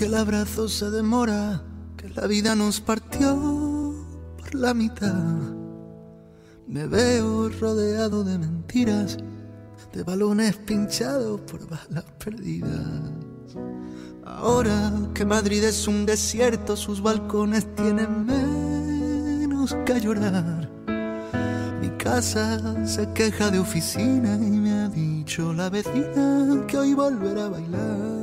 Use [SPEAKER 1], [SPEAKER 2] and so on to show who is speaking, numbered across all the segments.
[SPEAKER 1] que el abrazo se demora, que la vida nos partió por la mitad. Me veo rodeado de mentiras, de balones pinchados por balas perdidas. Ahora que Madrid es un desierto, sus balcones tienen menos que llorar. Mi casa se queja de oficina y me ha dicho la vecina que hoy volverá a bailar.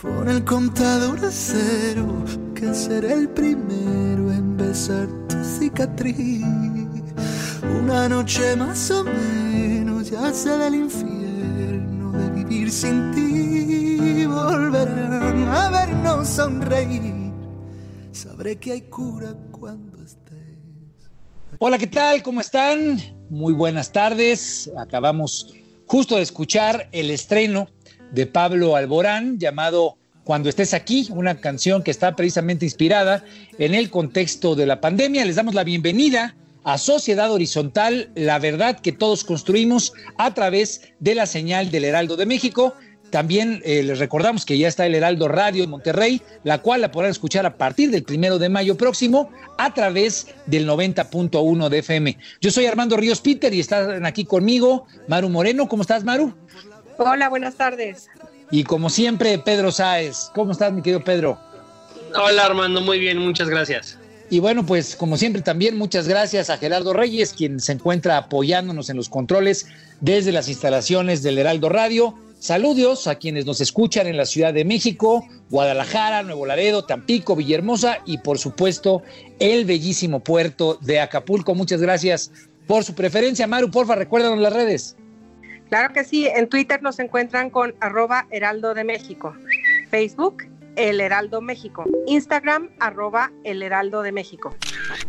[SPEAKER 1] Pon el contador a cero, que seré el primero en besar tu cicatriz. Una noche más o menos, ya sé del infierno de vivir sin ti. Volverán a vernos sonreír. Sabré que hay cura cuando estés.
[SPEAKER 2] Hola, ¿qué tal? ¿Cómo están? Muy buenas tardes. Acabamos justo de escuchar el estreno de Pablo Alborán llamado Cuando estés aquí, una canción que está precisamente inspirada en el contexto de la pandemia. Les damos la bienvenida a Sociedad Horizontal, la verdad que todos construimos a través de la señal del Heraldo de México. También eh, les recordamos que ya está el Heraldo Radio en Monterrey, la cual la podrán escuchar a partir del primero de mayo próximo a través del 90.1 de FM. Yo soy Armando Ríos Peter y están aquí conmigo Maru Moreno. ¿Cómo estás, Maru?
[SPEAKER 3] Hola, buenas tardes.
[SPEAKER 2] Y como siempre, Pedro Sáez. ¿Cómo estás, mi querido Pedro?
[SPEAKER 4] Hola, Armando, muy bien, muchas gracias.
[SPEAKER 2] Y bueno, pues como siempre también muchas gracias a Gerardo Reyes, quien se encuentra apoyándonos en los controles desde las instalaciones del Heraldo Radio. Saludos a quienes nos escuchan en la Ciudad de México, Guadalajara, Nuevo Laredo, Tampico, Villahermosa y por supuesto el bellísimo puerto de Acapulco. Muchas gracias por su preferencia. Maru, porfa, recuérdanos las redes.
[SPEAKER 3] Claro que sí, en Twitter nos encuentran con arroba Heraldo de México, Facebook El Heraldo México, Instagram arroba El Heraldo de México.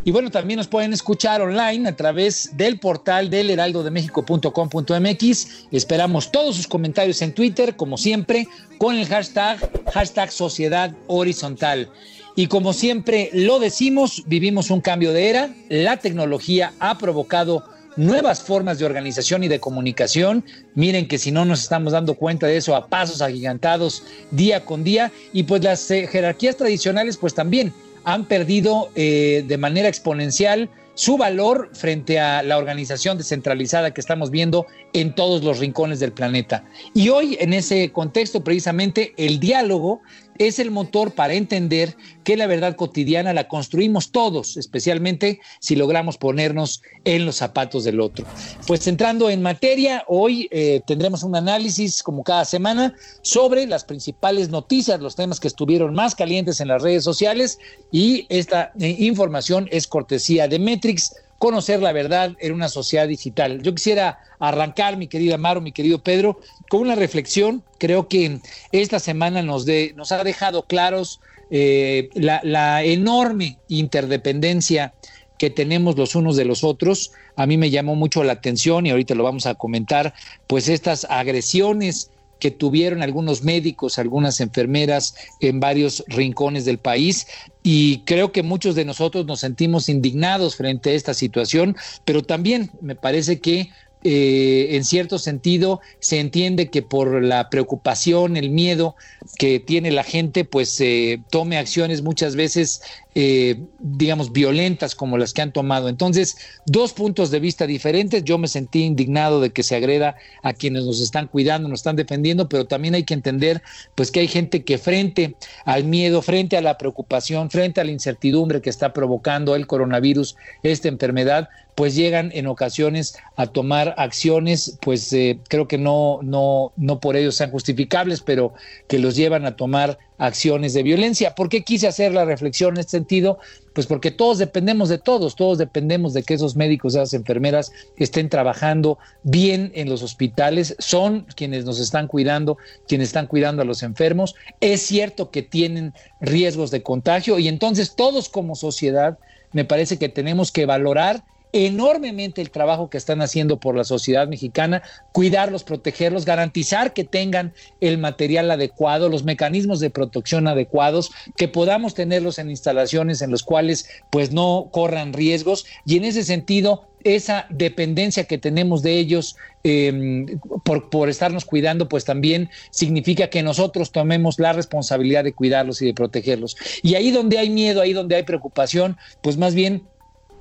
[SPEAKER 2] Y bueno, también nos pueden escuchar online a través del portal del heraldodemexico.com.mx. Esperamos todos sus comentarios en Twitter, como siempre, con el hashtag, hashtag Sociedad Horizontal. Y como siempre lo decimos, vivimos un cambio de era, la tecnología ha provocado nuevas formas de organización y de comunicación. Miren que si no nos estamos dando cuenta de eso a pasos agigantados día con día y pues las eh, jerarquías tradicionales pues también han perdido eh, de manera exponencial su valor frente a la organización descentralizada que estamos viendo en todos los rincones del planeta. Y hoy, en ese contexto, precisamente, el diálogo es el motor para entender que la verdad cotidiana la construimos todos, especialmente si logramos ponernos en los zapatos del otro. Pues entrando en materia, hoy eh, tendremos un análisis, como cada semana, sobre las principales noticias, los temas que estuvieron más calientes en las redes sociales y esta eh, información es cortesía de Metrix conocer la verdad en una sociedad digital. Yo quisiera arrancar, mi querida Amaro, mi querido Pedro, con una reflexión. Creo que esta semana nos, de, nos ha dejado claros eh, la, la enorme interdependencia que tenemos los unos de los otros. A mí me llamó mucho la atención y ahorita lo vamos a comentar, pues estas agresiones que tuvieron algunos médicos, algunas enfermeras en varios rincones del país. Y creo que muchos de nosotros nos sentimos indignados frente a esta situación, pero también me parece que eh, en cierto sentido se entiende que por la preocupación, el miedo que tiene la gente, pues eh, tome acciones muchas veces, eh, digamos, violentas como las que han tomado. Entonces, dos puntos de vista diferentes. Yo me sentí indignado de que se agreda a quienes nos están cuidando, nos están defendiendo, pero también hay que entender, pues, que hay gente que frente al miedo, frente a la preocupación, frente a la incertidumbre que está provocando el coronavirus, esta enfermedad, pues llegan en ocasiones a tomar acciones, pues eh, creo que no, no, no por ello sean justificables, pero que los llevan a tomar acciones de violencia. ¿Por qué quise hacer la reflexión en este sentido? Pues porque todos dependemos de todos, todos dependemos de que esos médicos, esas enfermeras estén trabajando bien en los hospitales, son quienes nos están cuidando, quienes están cuidando a los enfermos. Es cierto que tienen riesgos de contagio y entonces todos como sociedad me parece que tenemos que valorar enormemente el trabajo que están haciendo por la sociedad mexicana, cuidarlos, protegerlos, garantizar que tengan el material adecuado, los mecanismos de protección adecuados, que podamos tenerlos en instalaciones en los cuales pues no corran riesgos y en ese sentido esa dependencia que tenemos de ellos em, por, por, estarnos cuidando, pues también significa que nosotros tomemos la responsabilidad de cuidarlos y de protegerlos. Y ahí donde hay miedo, ahí donde hay preocupación, pues más bien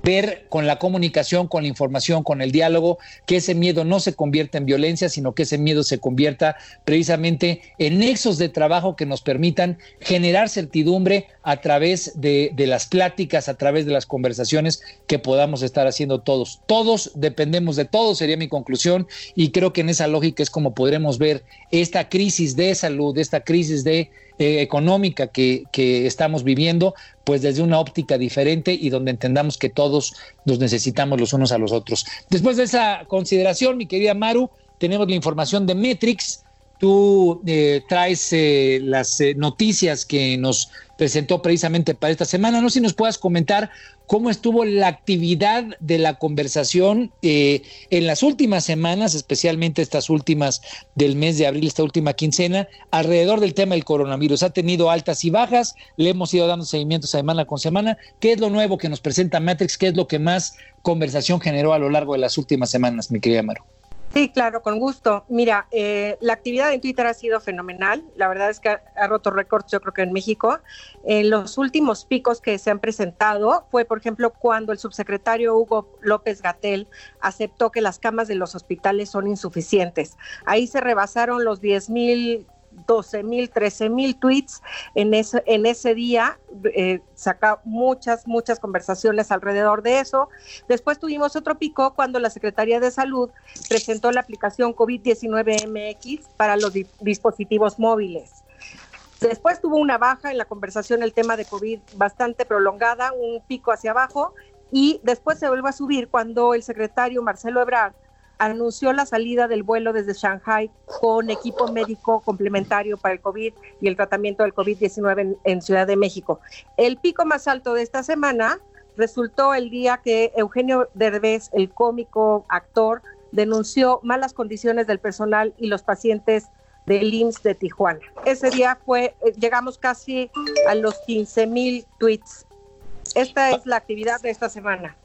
[SPEAKER 2] ver con la comunicación, con la información, con el diálogo, que ese miedo no se convierta en violencia, sino que ese miedo se convierta precisamente en nexos de trabajo que nos permitan generar certidumbre a través de, las pláticas, a través de las conversaciones que podamos estar haciendo todos. Todos dependemos de todos, sería mi conclusión, y creo que en esa lógica es como podremos ver esta crisis de salud, esta crisis de eh, económica que, que, estamos viviendo, pues desde una óptica diferente y donde entendamos que todos nos necesitamos los unos a los otros. Después de esa consideración, mi querida Maru, tenemos la información de Metrix. Tú eh, traes eh, las eh, noticias que nos presentó precisamente para esta semana. No sé si nos puedas comentar cómo estuvo la actividad de la conversación eh, en las últimas semanas, especialmente estas últimas del mes de abril, esta última quincena, alrededor del tema del coronavirus. Ha tenido altas y bajas, le hemos ido dando seguimiento semana con semana. ¿Qué es lo nuevo que nos presenta Matrix? ¿Qué es lo que más conversación generó a lo largo de las últimas semanas, mi querida Maro?
[SPEAKER 3] Sí, claro, con gusto. Mira, eh, la actividad en Twitter ha sido fenomenal. La verdad es que ha, roto récords, yo creo que en México. En los últimos picos que se han presentado fue, por ejemplo, cuando el subsecretario Hugo López Gatel aceptó que las camas de los hospitales son insuficientes. Ahí se rebasaron los 10 mil 12 mil, 13 mil tweets en ese, en ese día, eh, saca muchas, muchas conversaciones alrededor de eso. Después tuvimos otro pico cuando la Secretaría de Salud presentó la aplicación COVID-19 MX para los dispositivos móviles. Después tuvo una baja en la conversación el tema de COVID bastante prolongada, un pico hacia abajo, y después se vuelve a subir cuando el secretario Marcelo Ebrard anunció la salida del vuelo desde Shanghai con equipo médico complementario para el COVID y el tratamiento del COVID-19 en, Ciudad de México. El pico más alto de esta semana resultó el día que Eugenio Derbez, el cómico actor, denunció malas condiciones del personal y los pacientes del IMSS de Tijuana. Ese día fue, eh, llegamos casi a los 15 mil tweets. Esta es la actividad de esta semana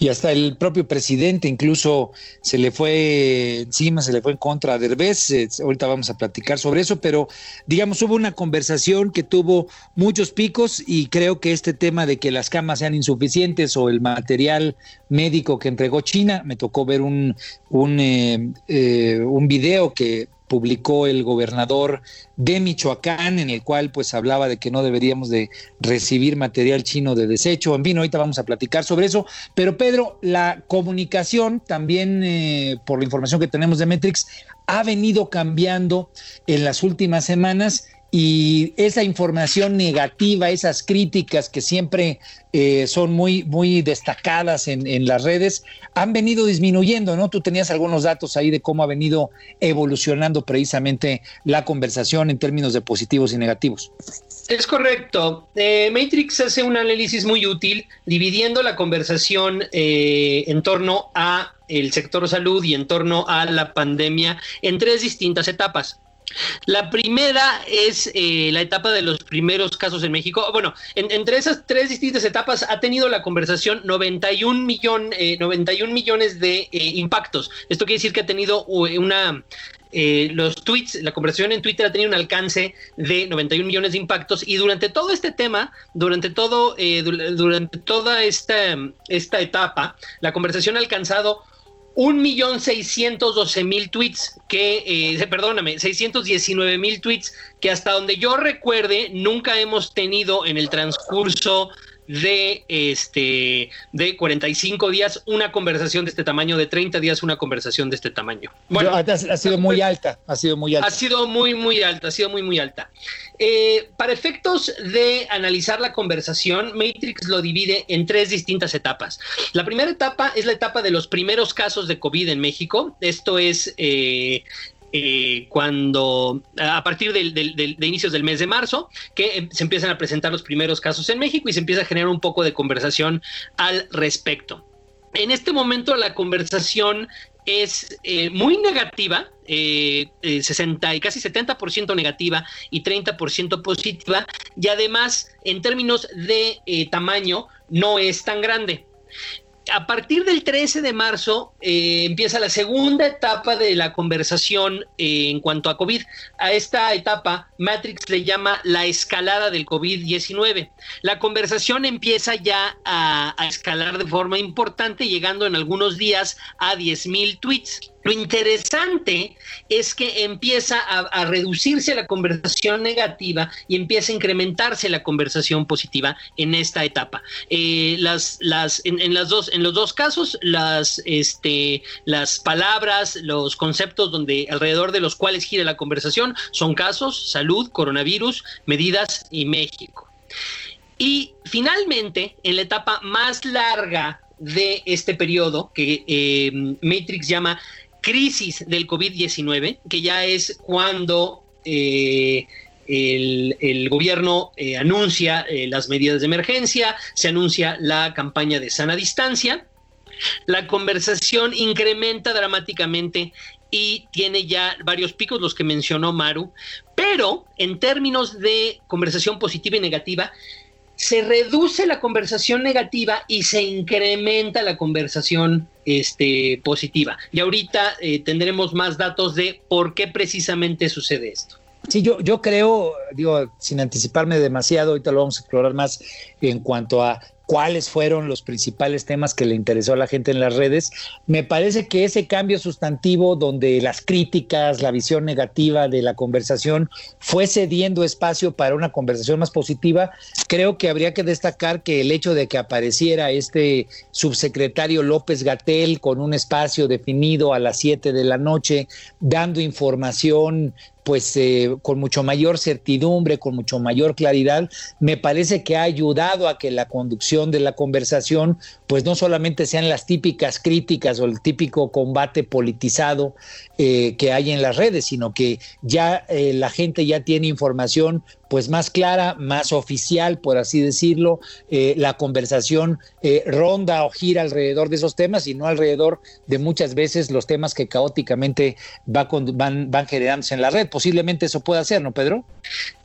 [SPEAKER 2] y hasta el propio presidente incluso se le fue encima, se le fue en contra a Derbez. Eh, ahorita vamos a platicar sobre eso, pero digamos, hubo una conversación que tuvo muchos picos y creo que este tema de que las camas sean insuficientes o el material médico que entregó China, me tocó ver un, un, eh, eh, un video que publicó el gobernador de Michoacán, en el cual pues hablaba de que no deberíamos de recibir material chino de desecho. En fin, ahorita vamos a platicar sobre eso. Pero Pedro, la comunicación también, eh, por la información que tenemos de Metrix, ha venido cambiando en las últimas semanas y esa información negativa, esas críticas que siempre eh, son muy, muy destacadas en, las redes, han venido disminuyendo, ¿no? Tú tenías algunos datos ahí de cómo ha venido evolucionando precisamente la conversación en términos de positivos y negativos.
[SPEAKER 4] Es correcto. Eh, Matrix hace un análisis muy útil dividiendo la conversación eh, en torno a el sector salud y en torno a la pandemia en tres distintas etapas. La primera es eh, la etapa de los primeros casos en México. Bueno, entre esas tres distintas etapas ha tenido la conversación 91, millón, 91 millones de impactos. Esto quiere decir que ha tenido una eh, los tweets, la conversación en Twitter ha tenido un alcance de 91 millones de impactos y durante todo este tema, durante todo, eh, durante toda esta, esta etapa, la conversación ha alcanzado un millón seiscientos doce mil tweets que, eh, perdóname, 619 mil tweets que hasta donde yo recuerde nunca hemos tenido en el transcurso de, este, de 45 días una conversación de este tamaño, de 30 días una conversación de este tamaño.
[SPEAKER 2] Bueno, ha sido muy alta, ha sido muy alta.
[SPEAKER 4] Ha sido muy, muy alta, ha sido muy, muy alta. Eh, para efectos de analizar la conversación, Matrix lo divide en tres distintas etapas. La primera etapa es la etapa de los primeros casos de COVID en México. Esto es eh, eh, cuando a partir de inicios del mes de marzo, que em, se empiezan a presentar los primeros casos en México y se empieza a generar un poco de conversación al respecto. En este momento la conversación es eh, muy negativa, eh, 60 y casi 70% negativa y 30% positiva, y además en términos de eh, tamaño no es tan grande a partir del 13 de marzo eh, empieza la segunda etapa de la conversación eh, en cuanto a COVID. A esta etapa, Matrix le llama la escalada del COVID-19. La conversación empieza ya a, escalar de forma importante, llegando en algunos días a 10.000 tweets. Lo interesante es que empieza a, reducirse la conversación negativa y empieza a incrementarse la conversación positiva en esta etapa. Eh, las, las, en, las dos, en los dos casos, las, este, las palabras, los conceptos donde alrededor de los cuales gira la conversación son casos, salud, coronavirus, medidas y México. Y finalmente, en la etapa más larga de este periodo que eh, Matrix llama crisis del COVID-19, que ya es cuando eh, el, gobierno eh, anuncia eh, las medidas de emergencia, se anuncia la campaña de sana distancia, la conversación incrementa dramáticamente y tiene ya varios picos, los que mencionó Maru, pero en términos de conversación positiva y negativa, se reduce la conversación negativa y se incrementa la conversación este, positiva. Y ahorita eh, tendremos más datos de por qué precisamente sucede esto.
[SPEAKER 2] Sí, yo, yo creo, digo, sin anticiparme demasiado, ahorita lo vamos a explorar más en cuanto a cuáles fueron los principales temas que le interesó a la gente en las redes. Me parece que ese cambio sustantivo donde las críticas, la visión negativa de la conversación fue cediendo espacio para una conversación más positiva, creo que habría que destacar que el hecho de que apareciera este subsecretario López Gatel con un espacio definido a las 7 de la noche, dando información pues eh, con mucho mayor certidumbre, con mucho mayor claridad, me parece que ha ayudado a que la conducción de la conversación, pues no solamente sean las típicas críticas o el típico combate politizado eh, que hay en las redes, sino que ya eh, la gente ya tiene información pues más clara, más oficial, por así decirlo. Eh, la conversación eh, ronda o gira alrededor de esos temas y no alrededor de muchas veces los temas que caóticamente va van, van generándose en la red. Posiblemente eso pueda ser, ¿no, Pedro?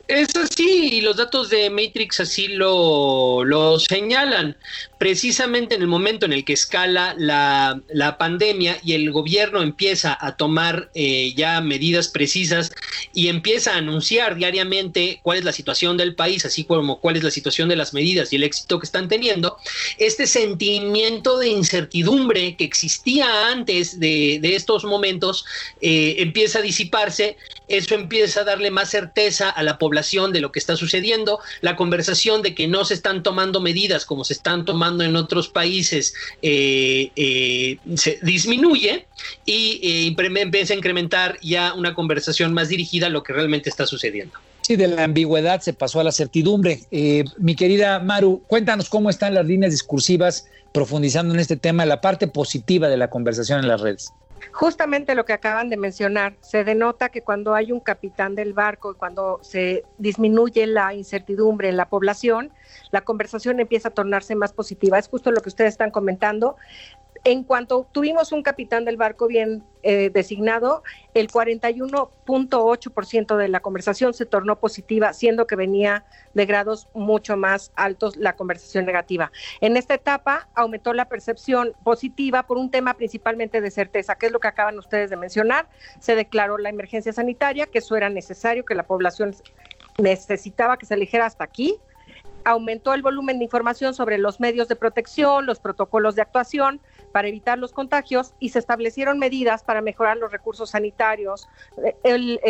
[SPEAKER 4] Es así, y los datos de Matrix así lo, lo, señalan. Precisamente en el momento en el que escala la, la pandemia y el gobierno empieza a tomar eh, ya medidas precisas y empieza a anunciar diariamente cuál es la situación del país, así como cuál es la situación de las medidas y el éxito que están teniendo, este sentimiento de incertidumbre que existía antes de, de estos momentos eh, empieza a disiparse, eso empieza a darle más certeza a la población de lo que está sucediendo, la conversación de que no se están tomando medidas como se están tomando en otros países eh, eh, se disminuye y eh, empieza a incrementar ya una conversación más dirigida a lo que realmente está sucediendo.
[SPEAKER 2] Sí, de la ambigüedad se pasó a la certidumbre. mi querida Maru, cuéntanos cómo están las líneas discursivas profundizando en este tema, la parte positiva de la conversación en las redes.
[SPEAKER 3] Justamente lo que acaban de mencionar, se denota que cuando hay un capitán del barco y cuando se disminuye la incertidumbre en la población, la conversación empieza a tornarse más positiva. Es justo lo que ustedes están comentando. En cuanto tuvimos un capitán del barco bien eh, designado, el 41.8% de la conversación se tornó positiva, siendo que venía de grados mucho más altos la conversación negativa. En esta etapa aumentó la percepción positiva por un tema principalmente de certeza, que es lo que acaban ustedes de mencionar. Se declaró la emergencia sanitaria, que eso era necesario, que la población necesitaba que se eligiera hasta aquí aumentó el volumen de información sobre los medios de protección, los protocolos de actuación, para evitar los contagios y se establecieron medidas para mejorar los recursos sanitarios,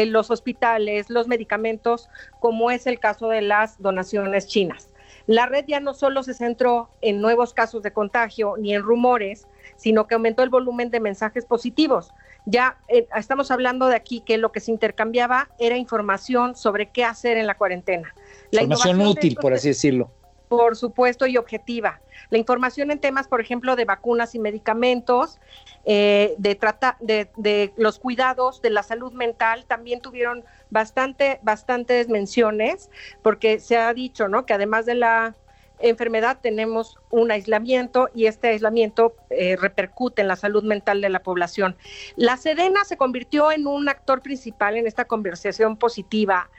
[SPEAKER 3] los hospitales, los medicamentos, como es el caso de las donaciones chinas. La red ya no solo se centró en nuevos casos de contagio ni en rumores, sino que aumentó el volumen de mensajes positivos. Ya eh, estamos hablando de aquí que lo que se intercambiaba era información sobre qué hacer en la cuarentena.
[SPEAKER 2] La información útil, por así decirlo.
[SPEAKER 3] Por supuesto, y objetiva. La información en temas, por ejemplo, de vacunas y medicamentos, eh, de, trata, de, de, los cuidados de la salud mental, también tuvieron bastante, bastantes menciones, porque se ha dicho, ¿no? Que además de la enfermedad tenemos un aislamiento y este aislamiento eh, repercute en la salud mental de la población. La Sedena se convirtió en un actor principal en esta conversación positiva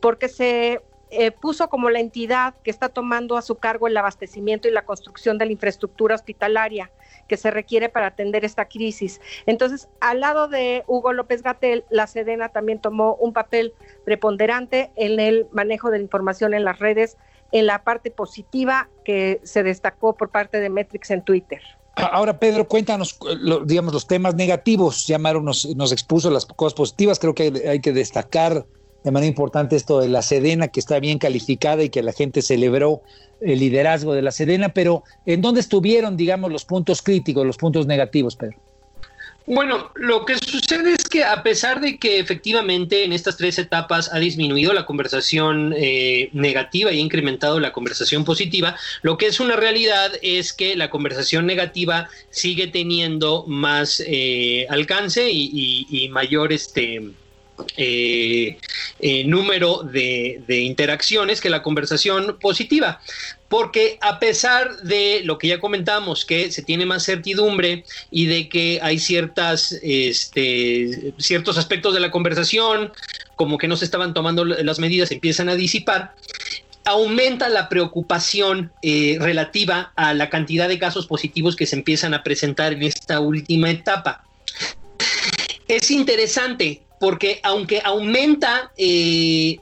[SPEAKER 3] porque se eh, puso como la entidad que está tomando a su cargo el abastecimiento y la construcción de la infraestructura hospitalaria que se requiere para atender esta crisis. Entonces, al lado de Hugo López Gatel, la Sedena también tomó un papel preponderante en el manejo de la información en las redes, en la parte positiva que se destacó por parte de Metrix en Twitter.
[SPEAKER 2] Ahora, Pedro, cuéntanos, digamos, los temas negativos. Ya nos, nos expuso las cosas positivas. Creo que hay que destacar de manera importante esto de la Sedena, que está bien calificada y que la gente celebró el liderazgo de la Sedena, pero ¿en dónde estuvieron, digamos, los puntos críticos, los puntos negativos, Pedro?
[SPEAKER 4] Bueno, lo que sucede es que a pesar de que efectivamente en estas tres etapas ha disminuido la conversación eh, negativa y ha incrementado la conversación positiva, lo que es una realidad es que la conversación negativa sigue teniendo más eh, alcance y, y mayor este eh, eh, número de, interacciones que la conversación positiva. Porque a pesar de lo que ya comentamos, que se tiene más certidumbre y de que hay ciertas, este, ciertos aspectos de la conversación, como que no se estaban tomando las medidas, empiezan a disipar, aumenta la preocupación eh, relativa a la cantidad de casos positivos que se empiezan a presentar en esta última etapa. Es interesante, porque aunque aumenta eh,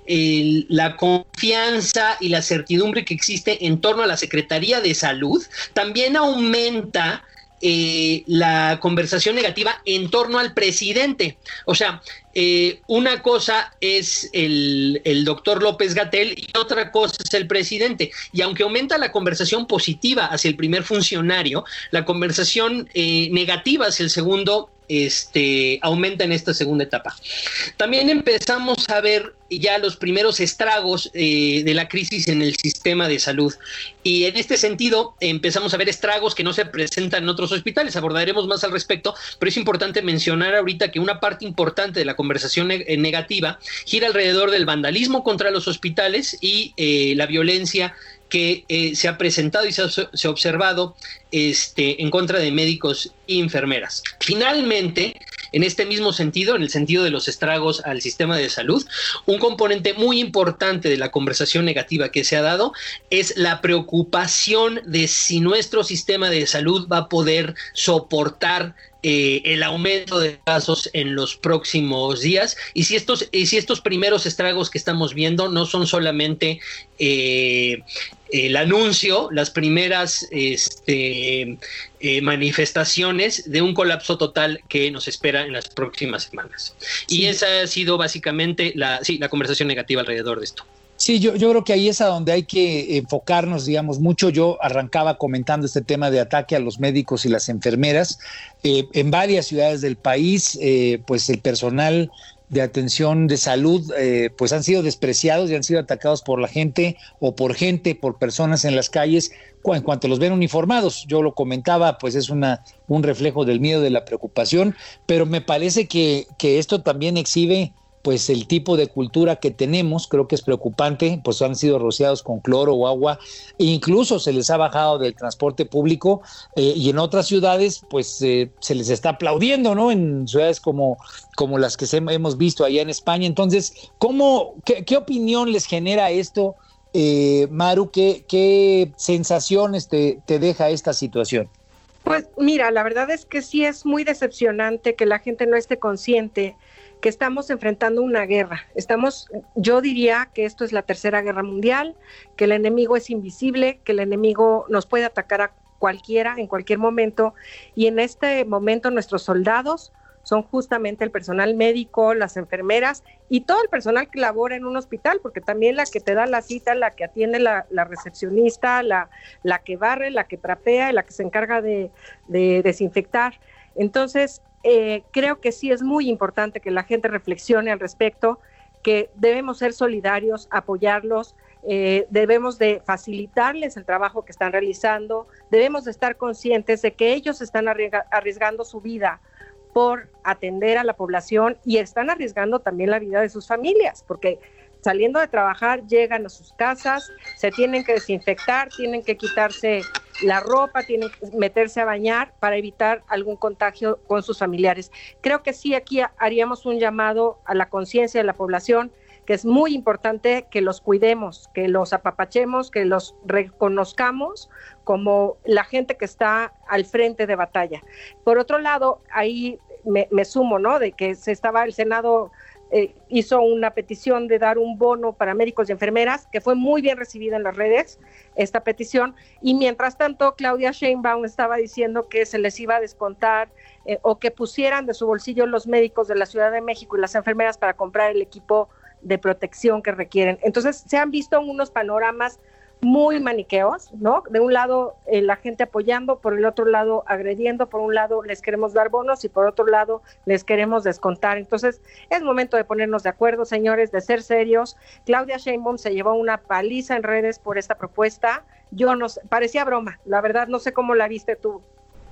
[SPEAKER 4] la confianza y la certidumbre que existe en torno a la Secretaría de Salud, también aumenta eh, la conversación negativa en torno al presidente. O sea, eh, una cosa es el, doctor López Gatel y otra cosa es el presidente. Y aunque aumenta la conversación positiva hacia el primer funcionario, la conversación negativa hacia el segundo este, aumenta en esta segunda etapa. También empezamos a ver ya los primeros estragos eh, de la crisis en el sistema de salud. Y en este sentido empezamos a ver estragos que no se presentan en otros hospitales. Abordaremos más al respecto, pero es importante mencionar ahorita que una parte importante de la conversación eh, negativa gira alrededor del vandalismo contra los hospitales y eh, la violencia que eh, se ha presentado y se ha, observado este, en contra de médicos y enfermeras. Finalmente, en este mismo sentido, en el sentido de los estragos al sistema de salud, un componente muy importante de la conversación negativa que se ha dado es la preocupación de si nuestro sistema de salud va a poder soportar eh, el aumento de casos en los próximos días y si estos, y si estos primeros estragos que estamos viendo no son solamente eh, el anuncio, las primeras este, eh, manifestaciones de un colapso total que nos espera en las próximas semanas. Y esa ha sido básicamente la, sí, la conversación negativa alrededor de esto.
[SPEAKER 2] Sí, yo, yo creo que ahí es a donde hay que enfocarnos, digamos, mucho. Yo arrancaba comentando este tema de ataque a los médicos y las enfermeras. Eh, en varias ciudades del país, eh, pues el personal de atención de salud, eh, pues han sido despreciados y han sido atacados por la gente o por gente, por personas en las calles, en cuanto los ven uniformados. Yo lo comentaba, pues es una, un reflejo del miedo, de la preocupación, pero me parece que, que esto también exhibe pues el tipo de cultura que tenemos, creo que es preocupante, pues han sido rociados con cloro o agua, e incluso se les ha bajado del transporte público eh, y en otras ciudades pues eh, se les está aplaudiendo, ¿no? En ciudades como, como las que hemos visto allá en España. Entonces, ¿cómo, qué, opinión les genera esto, eh, Maru? ¿Qué, ¿Qué sensaciones te, te deja esta situación?
[SPEAKER 3] Pues mira, la verdad es que sí es muy decepcionante que la gente no esté consciente que estamos enfrentando una guerra. Estamos, yo diría que esto es la tercera guerra mundial, que el enemigo es invisible, que el enemigo nos puede atacar a cualquiera en cualquier momento y en este momento nuestros soldados son justamente el personal médico, las enfermeras y todo el personal que labora en un hospital, porque también la que te da la cita, la que atiende la, recepcionista, la, la, que barre, la que trapea, la que se encarga de, desinfectar. Entonces, eh, creo que sí es muy importante que la gente reflexione al respecto, que debemos ser solidarios, apoyarlos, eh, debemos de facilitarles el trabajo que están realizando, debemos de estar conscientes de que ellos están arriesgando su vida por atender a la población y están arriesgando también la vida de sus familias, porque saliendo de trabajar llegan a sus casas, se tienen que desinfectar, tienen que quitarse la ropa, tienen que meterse a bañar para evitar algún contagio con sus familiares. Creo que sí, aquí haríamos un llamado a la conciencia de la población que es muy importante que los cuidemos, que los apapachemos, que los reconozcamos como la gente que está al frente de batalla. Por otro lado, ahí me, sumo, ¿no? De que se estaba el Senado eh, hizo una petición de dar un bono para médicos y enfermeras, que fue muy bien recibida en las redes, esta petición, y mientras tanto Claudia Sheinbaum estaba diciendo que se les iba a descontar eh, o que pusieran de su bolsillo los médicos de la Ciudad de México y las enfermeras para comprar el equipo de protección que requieren. Entonces, se han visto unos panoramas muy maniqueos, ¿no? De un lado eh, la gente apoyando, por el otro lado agrediendo, por un lado les queremos dar bonos y por otro lado les queremos descontar. Entonces, es momento de ponernos de acuerdo, señores, de ser serios. Claudia Sheinbaum se llevó una paliza en redes por esta propuesta. Yo no parecía broma, la verdad no sé cómo la viste tú.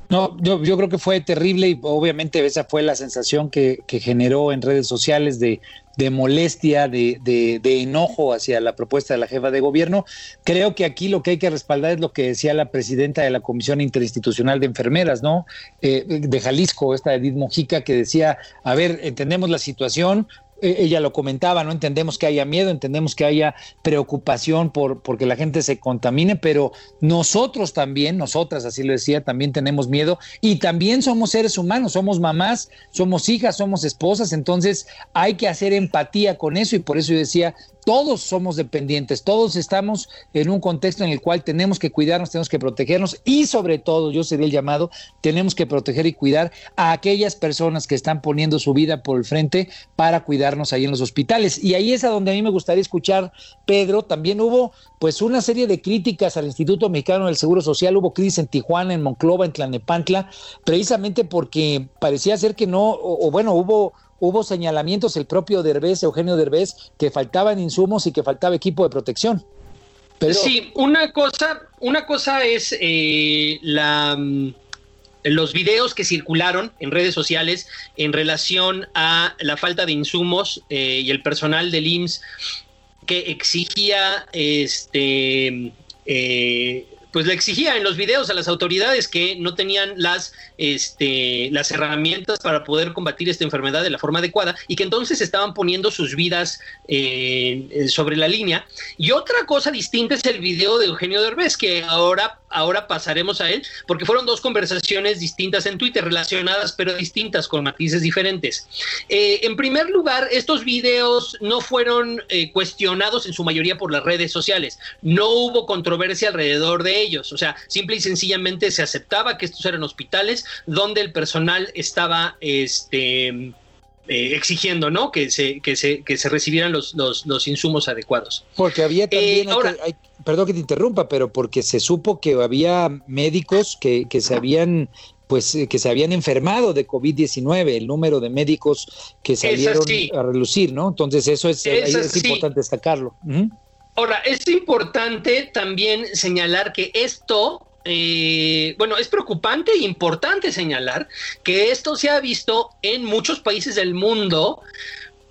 [SPEAKER 2] No, yo, yo creo que fue terrible y obviamente esa fue la sensación que, generó en redes sociales de, de molestia, de, de, enojo hacia la propuesta de la jefa de gobierno. Creo que aquí lo que hay que respaldar es lo que decía la presidenta de la Comisión Interinstitucional de Enfermeras, ¿no? Eh, de Jalisco, esta Edith Mojica, que decía, a ver, entendemos la situación, ella lo comentaba, no entendemos que haya miedo, entendemos que haya preocupación por porque la gente se contamine, pero nosotros también, nosotras, así lo decía, también tenemos miedo y también somos seres humanos, somos mamás, somos hijas, somos esposas, entonces hay que hacer empatía con eso y por eso yo decía, todos somos dependientes, todos estamos en un contexto en el cual tenemos que cuidarnos, tenemos que protegernos y sobre todo, yo sería el llamado, tenemos que proteger y cuidar a aquellas personas que están poniendo su vida por el frente para cuidarnos ahí en los hospitales. Y ahí es a donde a mí me gustaría escuchar, Pedro, también hubo pues una serie de críticas al Instituto Mexicano del Seguro Social, hubo crisis en Tijuana, en Monclova, en Tlanepantla, precisamente porque parecía ser que no, o, o bueno, hubo hubo señalamientos, el propio Derbez, Eugenio Derbez, que faltaban insumos y que faltaba equipo de protección.
[SPEAKER 4] Sí, una cosa, una cosa es eh, la, mm, los videos que circularon en redes sociales en relación a la falta de insumos eh, y el personal del IMSS que exigía este eh, pues le exigía en los videos a las autoridades que no tenían las, este, las herramientas para poder combatir esta enfermedad de la forma adecuada y que entonces estaban poniendo sus vidas eh, sobre la línea. Y otra cosa distinta es el video de Eugenio Derbez, que ahora, ahora pasaremos a él, porque fueron dos conversaciones distintas en Twitter, relacionadas pero distintas, con matices diferentes. Eh, en primer lugar, estos videos no fueron eh, cuestionados en su mayoría por las redes sociales. No hubo controversia alrededor de ellos. O sea, simple y sencillamente se aceptaba que estos eran hospitales donde el personal estaba este, eh, exigiendo, ¿no? Que se, que se, que se recibieran los, los, insumos adecuados.
[SPEAKER 2] Porque había también, eh, perdón que te interrumpa, pero porque se supo que había médicos que, que se habían pues eh, que se habían enfermado de COVID-19, el número de médicos que salieron a relucir, ¿no? Entonces eso es, es, importante destacarlo.
[SPEAKER 4] Ahora, es importante también señalar que esto, eh, bueno, es preocupante e importante señalar que esto se ha visto en muchos países del mundo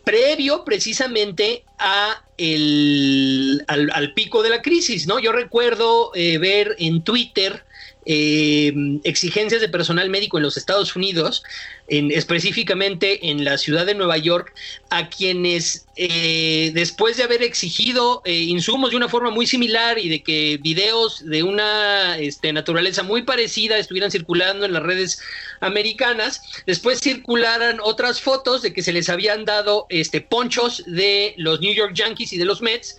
[SPEAKER 4] previo precisamente a el, al, pico de la crisis, ¿no? Yo recuerdo eh, ver en Twitter eh, exigencias de personal médico en los Estados Unidos, en, específicamente en la ciudad de Nueva York, a quienes eh, después de haber exigido eh, insumos de una forma muy similar y de que videos de una este, naturaleza muy parecida estuvieran circulando en las redes americanas, después circularan otras fotos de que se les habían dado este, ponchos de los New York Yankees y de los Mets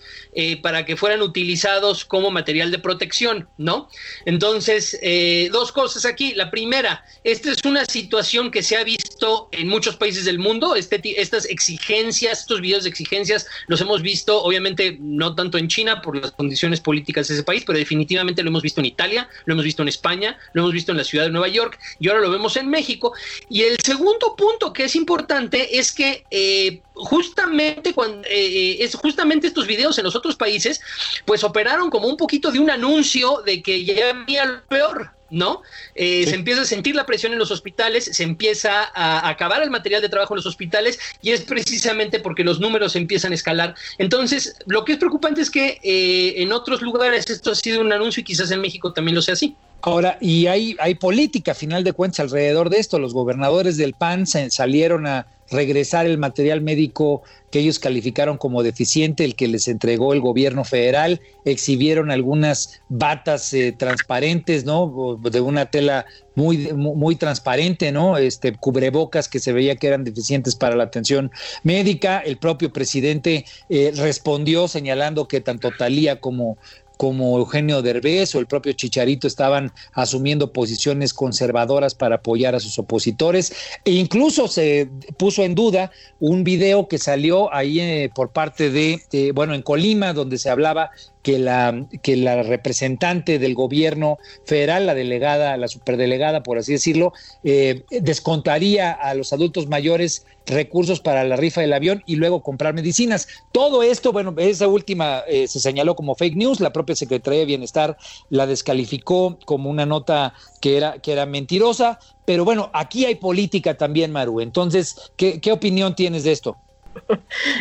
[SPEAKER 4] para que fueran utilizados como material de protección, ¿no? Entonces, eh, dos cosas aquí. La primera, esta es una situación que se ha visto en muchos países del mundo. Este, estas exigencias, estos videos de exigencias, los hemos visto, obviamente, no tanto en China por las condiciones políticas de ese país, pero definitivamente lo hemos visto en Italia, lo hemos visto en España, lo hemos visto en la ciudad de Nueva York y ahora lo vemos en México. Y el segundo punto que es importante es que eh, justamente cuando eh, es justamente estos videos en los otros países, pues operaron como un poquito de un anuncio de que ya había lo peor. ¿No? Eh, se empieza a sentir la presión en los hospitales, se empieza a acabar el material de trabajo en los hospitales y es precisamente porque los números empiezan a escalar. Entonces, lo que es preocupante es que eh, en otros lugares esto ha sido un anuncio y quizás en México también lo sea así.
[SPEAKER 2] Ahora, y hay, hay política, a final de cuentas, alrededor de esto. Los gobernadores del PAN salieron a regresar el material médico que ellos calificaron como deficiente, el que les entregó el gobierno federal, exhibieron algunas batas eh, transparentes, ¿no? De una tela muy, muy transparente, ¿no? Este, cubrebocas que se veía que eran deficientes para la atención médica. El propio presidente eh, respondió señalando que tanto Talía como como Eugenio Derbez o el propio Chicharito estaban asumiendo posiciones conservadoras para apoyar a sus opositores. E incluso se puso en duda un video que salió ahí eh, por parte de, bueno, en Colima, donde se hablaba que la, que la representante del gobierno federal, la delegada, la superdelegada, por así decirlo, eh, descontaría a los adultos mayores recursos para la rifa del avión y luego comprar medicinas. Todo esto, bueno, esa última eh, se señaló como fake news, la propia Secretaría de Bienestar la descalificó como una nota que era, que era mentirosa, pero bueno, aquí hay política también, Maru. Entonces, ¿qué, qué opinión tienes de esto?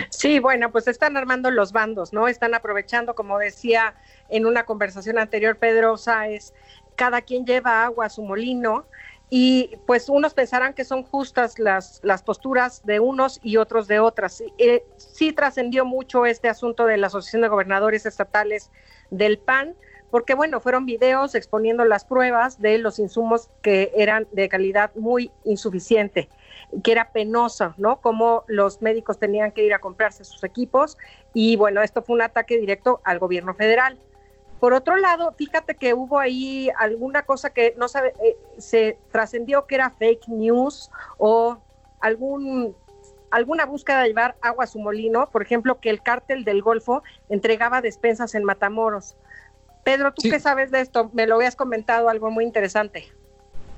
[SPEAKER 3] Sí, bueno, pues están armando los bandos, ¿no? Están aprovechando, como decía en una conversación anterior Pedro Sáez, cada quien lleva agua a su molino y pues unos pensarán que son justas las, las posturas de unos y otros de otras. Eh, sí trascendió mucho este asunto de la Asociación de Gobernadores Estatales del PAN, porque bueno, fueron videos exponiendo las pruebas de los insumos que eran de calidad muy insuficiente que era penosa, ¿no? Cómo los médicos tenían que ir a comprarse sus equipos y bueno, esto fue un ataque directo al gobierno federal. Por otro lado, fíjate que hubo ahí alguna cosa que no sabe, eh, se trascendió que era fake news o algún alguna búsqueda de llevar agua a su molino, por ejemplo, que el cártel del Golfo entregaba despensas en Matamoros. Pedro, ¿tú qué sabes de esto? Me lo habías comentado algo muy interesante.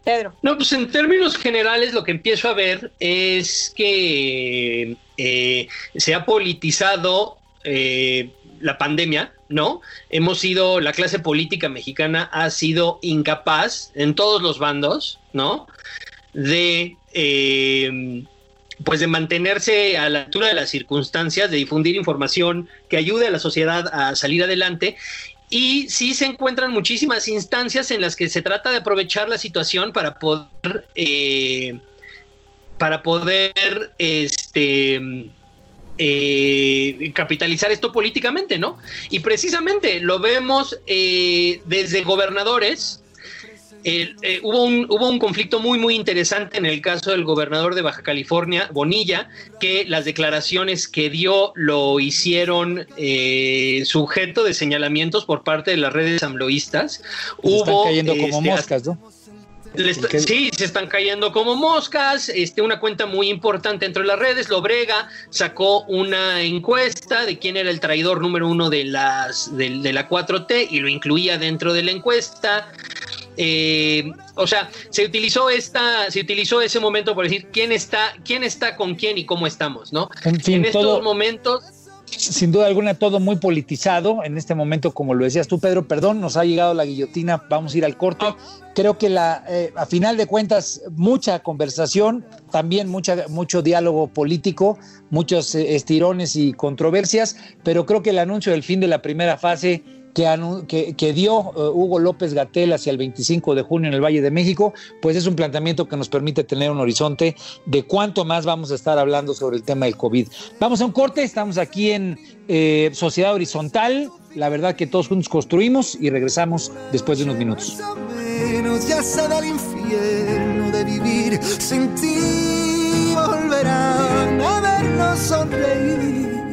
[SPEAKER 3] Pedro.
[SPEAKER 4] No, pues en términos generales lo que empiezo a ver es que eh, se ha politizado eh, la pandemia, ¿no? Hemos sido, la clase política mexicana ha sido incapaz en todos los bandos, ¿no? De... Eh, pues de mantenerse a la altura de las circunstancias, de difundir información que ayude a la sociedad a salir adelante y sí se encuentran muchísimas instancias en las que se trata de aprovechar la situación para poder, eh, para poder, este, eh, capitalizar esto políticamente, ¿no? Y precisamente lo vemos eh, desde gobernadores eh, hubo, un, hubo un conflicto muy, muy interesante en el caso del gobernador de Baja California, Bonilla, que las declaraciones que dio lo hicieron eh, sujeto de señalamientos por parte de las redes amloístas.
[SPEAKER 2] Están cayendo como este, moscas, ¿no?
[SPEAKER 4] sí, se están cayendo como moscas. Este, una cuenta muy importante entre las redes, Lobrega, sacó una encuesta de quién era el traidor número uno de, las, de, de la 4T y lo incluía dentro de la encuesta. Eh, o sea, se utilizó esta, se utilizó ese momento por decir quién está, quién está con quién y cómo estamos, ¿no?
[SPEAKER 2] En, fin, estos momentos. Sin duda alguna, todo muy politizado. En este momento, como lo decías tú, Pedro, perdón, nos ha llegado la guillotina, vamos a ir al corte. Creo que la, eh, a final de cuentas, mucha conversación, también mucha, mucho diálogo político, muchos eh, estirones y controversias, pero creo que el anuncio del fin de la primera fase que, dio eh, Hugo López Gatel hacia el 25 de junio en el Valle de México, pues es un planteamiento que nos permite tener un horizonte de cuánto más vamos a estar hablando sobre el tema del COVID. Vamos a un corte, estamos aquí en eh, Sociedad Horizontal, la verdad que todos juntos construimos y regresamos después de unos minutos. Sin
[SPEAKER 5] a vernos sonreír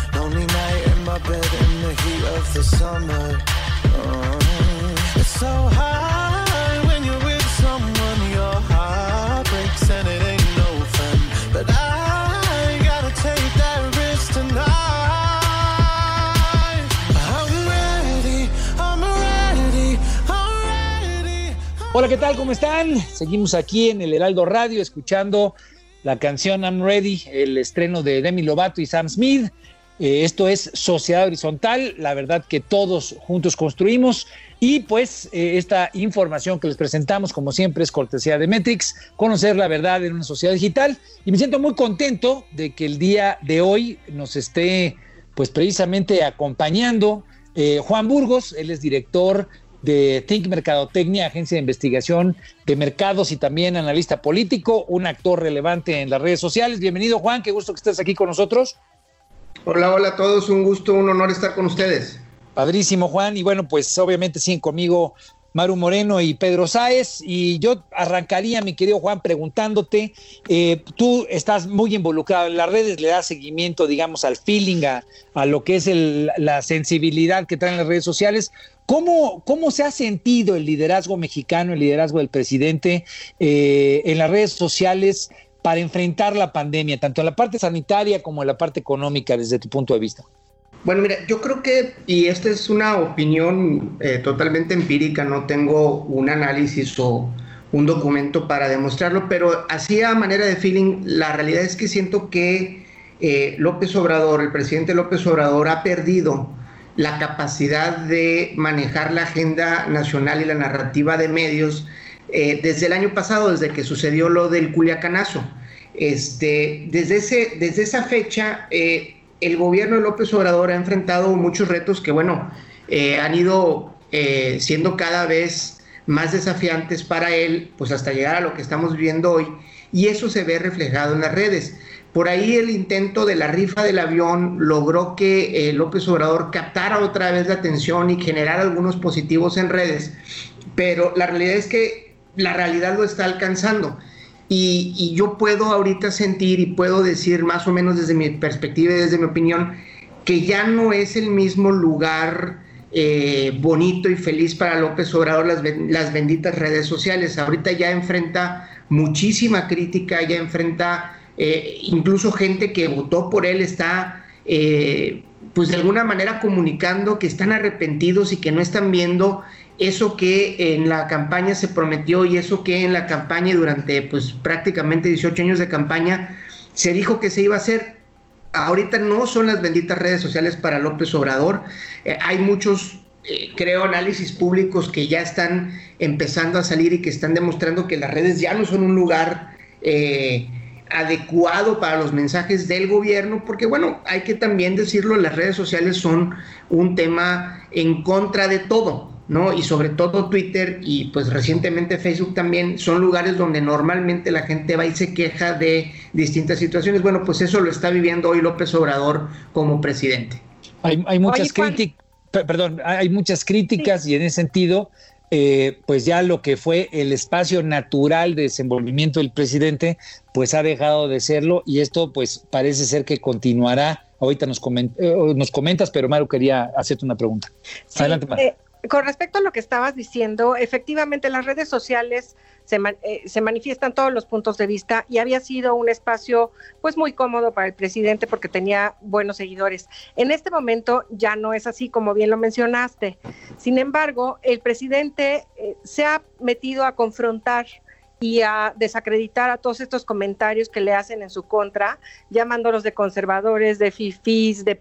[SPEAKER 5] lonely night in my bed in the heat of the summer. Oh, it's so high when you're with someone your heart breaks and it ain't no fun. But I gotta take that risk tonight.
[SPEAKER 2] Hola, ¿qué tal? ¿Cómo están? Seguimos aquí en el Heraldo Radio escuchando la canción I'm Ready, el estreno de Demi Lovato y Sam Smith. Eh, esto es Sociedad Horizontal, la verdad que todos juntos construimos. Y pues eh, esta información que les presentamos, como siempre, es cortesía de Metrix, conocer la verdad en una sociedad digital. Y me siento muy contento de que el día de hoy nos esté, pues precisamente acompañando eh, Juan Burgos, él es director de Think Mercadotecnia, agencia de investigación de mercados y también analista político, un actor relevante en las redes sociales. Bienvenido Juan, qué gusto que estés aquí con nosotros.
[SPEAKER 6] Hola, hola a todos, un gusto, un honor estar con ustedes.
[SPEAKER 2] Padrísimo Juan, y bueno, pues obviamente siguen conmigo Maru Moreno y Pedro Sáez. Y yo arrancaría, mi querido Juan, preguntándote, eh, tú estás muy involucrado en las redes, le das seguimiento, digamos, al feeling, a, lo que es la sensibilidad que traen las redes sociales. ¿Cómo, ¿Cómo se ha sentido el liderazgo mexicano, el liderazgo del presidente eh, en las redes sociales para enfrentar la pandemia, tanto en la parte sanitaria como en la parte económica, desde tu punto de vista?
[SPEAKER 6] Bueno, mira, yo creo que, y esta es una opinión eh, totalmente empírica, no tengo un análisis o un documento para demostrarlo, pero así a manera de feeling, la realidad es que siento que eh, López Obrador, el presidente López Obrador, ha perdido la capacidad de manejar la agenda nacional y la narrativa de medios eh, desde el año pasado, desde que sucedió lo del Culiacanazo. Este, desde, ese, desde esa fecha, el gobierno de López Obrador ha enfrentado muchos retos que, bueno, eh, han ido eh, siendo cada vez más desafiantes para él, pues hasta llegar a lo que estamos viendo hoy, y eso se ve reflejado en las redes. Por ahí el intento de la rifa del avión logró que eh, López Obrador captara otra vez la atención y generara algunos positivos en redes, pero la realidad es que la realidad lo está alcanzando. Y, yo puedo ahorita sentir y puedo decir más o menos desde mi perspectiva y desde mi opinión que ya no es el mismo lugar eh, bonito y feliz para López Obrador las, las benditas redes sociales. Ahorita ya enfrenta muchísima crítica, ya enfrenta eh, incluso gente que votó por él está eh, pues de alguna manera comunicando que están arrepentidos y que no están viendo eso que en la campaña se prometió y eso que en la campaña durante pues prácticamente 18 años de campaña se dijo que se iba a hacer. Ahorita no son las benditas redes sociales para López Obrador. Eh, hay muchos, eh, creo, análisis públicos que ya están empezando a salir y que están demostrando que las redes ya no son un lugar eh, adecuado para los mensajes del gobierno, porque bueno, hay que también decirlo, las redes sociales son un tema en contra de todo. ¿No? Y sobre todo Twitter y pues recientemente Facebook también son lugares donde normalmente la gente va y se queja de distintas situaciones. Bueno, pues eso lo está viviendo hoy López Obrador como presidente.
[SPEAKER 2] Hay, muchas críticas, perdón, hay muchas críticas y en ese sentido, eh, pues ya lo que fue el espacio natural de desenvolvimiento del presidente, pues ha dejado de serlo y esto pues parece ser que continuará. Ahorita nos, eh, nos comentas, pero Maru quería hacerte una pregunta. Adelante, Maru.
[SPEAKER 3] Eh, con respecto a lo que estabas diciendo, efectivamente las redes sociales se, eh, se, manifiestan todos los puntos de vista y había sido un espacio pues muy cómodo para el presidente porque tenía buenos seguidores. En este momento ya no es así como bien lo mencionaste. Sin embargo, el presidente eh, se ha metido a confrontar y a desacreditar a todos estos comentarios que le hacen en su contra, llamándolos de conservadores, de fifís, de